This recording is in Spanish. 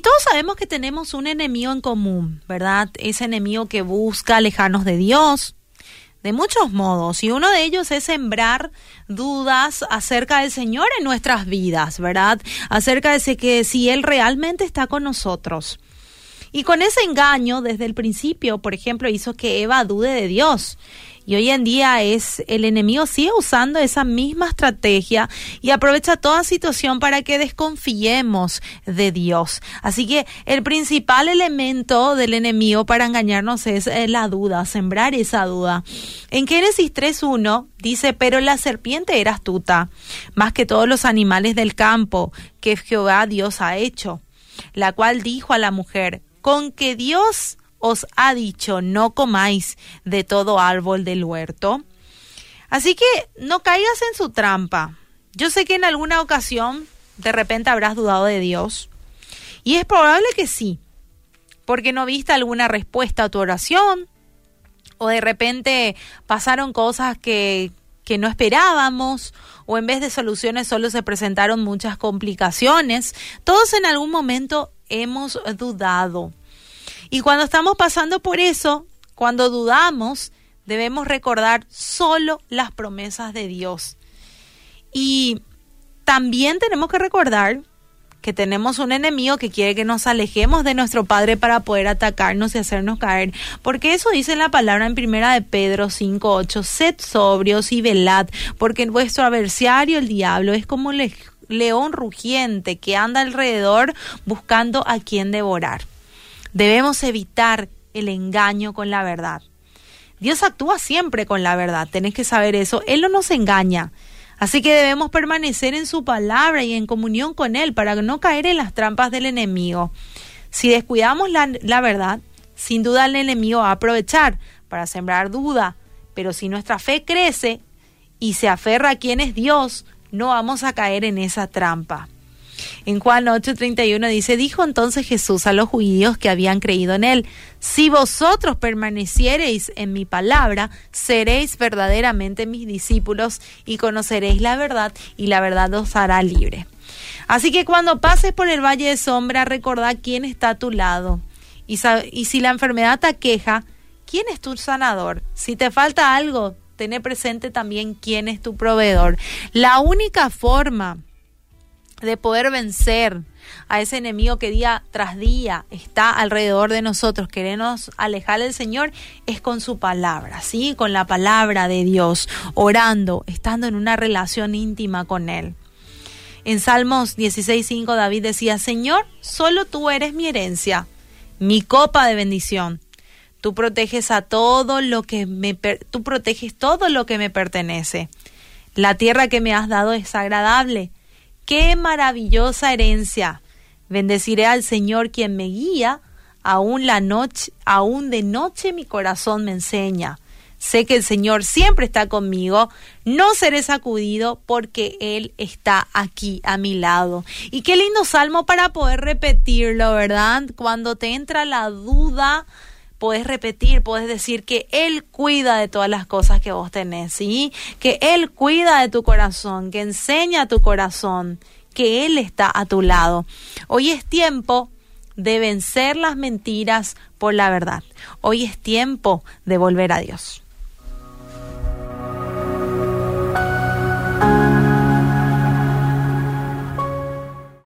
Todos sabemos que tenemos un enemigo en común, ¿verdad? Ese enemigo que busca alejarnos de Dios, de muchos modos, y uno de ellos es sembrar dudas acerca del Señor en nuestras vidas, ¿verdad? Acerca de que si Él realmente está con nosotros. Y con ese engaño, desde el principio, por ejemplo, hizo que Eva dude de Dios. Y hoy en día es el enemigo sigue usando esa misma estrategia y aprovecha toda situación para que desconfiemos de Dios. Así que el principal elemento del enemigo para engañarnos es eh, la duda, sembrar esa duda. En Génesis 3.1 dice, pero la serpiente era astuta, más que todos los animales del campo que Jehová Dios ha hecho, la cual dijo a la mujer, con que Dios os ha dicho, no comáis de todo árbol del huerto. Así que no caigas en su trampa. Yo sé que en alguna ocasión de repente habrás dudado de Dios. Y es probable que sí, porque no viste alguna respuesta a tu oración, o de repente pasaron cosas que, que no esperábamos, o en vez de soluciones solo se presentaron muchas complicaciones. Todos en algún momento hemos dudado. Y cuando estamos pasando por eso, cuando dudamos, debemos recordar solo las promesas de Dios. Y también tenemos que recordar que tenemos un enemigo que quiere que nos alejemos de nuestro Padre para poder atacarnos y hacernos caer. Porque eso dice la palabra en primera de Pedro 5.8, sed sobrios y velad, porque vuestro adversario, el diablo, es como un león rugiente que anda alrededor buscando a quien devorar. Debemos evitar el engaño con la verdad. Dios actúa siempre con la verdad, tenés que saber eso. Él no nos engaña. Así que debemos permanecer en su palabra y en comunión con Él para no caer en las trampas del enemigo. Si descuidamos la, la verdad, sin duda el enemigo va a aprovechar para sembrar duda, pero si nuestra fe crece y se aferra a quien es Dios, no vamos a caer en esa trampa. En Juan 8:31 dice, dijo entonces Jesús a los judíos que habían creído en él, si vosotros permaneciereis en mi palabra, seréis verdaderamente mis discípulos y conoceréis la verdad y la verdad os hará libre. Así que cuando pases por el valle de sombra, recordad quién está a tu lado. Y, si la enfermedad te aqueja, ¿quién es tu sanador? Si te falta algo, ten presente también quién es tu proveedor. La única forma de poder vencer a ese enemigo que día tras día está alrededor de nosotros, queremos alejar al Señor, es con su palabra, ¿sí? Con la palabra de Dios, orando, estando en una relación íntima con Él. En Salmos 16.5 David decía, Señor, solo tú eres mi herencia, mi copa de bendición. Tú proteges a todo lo que me tú proteges todo lo que me pertenece. La tierra que me has dado es agradable qué maravillosa herencia. Bendeciré al Señor quien me guía, aún la noche, aún de noche mi corazón me enseña. Sé que el Señor siempre está conmigo, no seré sacudido porque Él está aquí a mi lado. Y qué lindo salmo para poder repetirlo, ¿verdad? Cuando te entra la duda, puedes repetir, puedes decir que Él cuida de todas las cosas que vos tenés, ¿sí? Que Él cuida de tu corazón, que enseña a tu corazón, que Él está a tu lado. Hoy es tiempo de vencer las mentiras por la verdad. Hoy es tiempo de volver a Dios.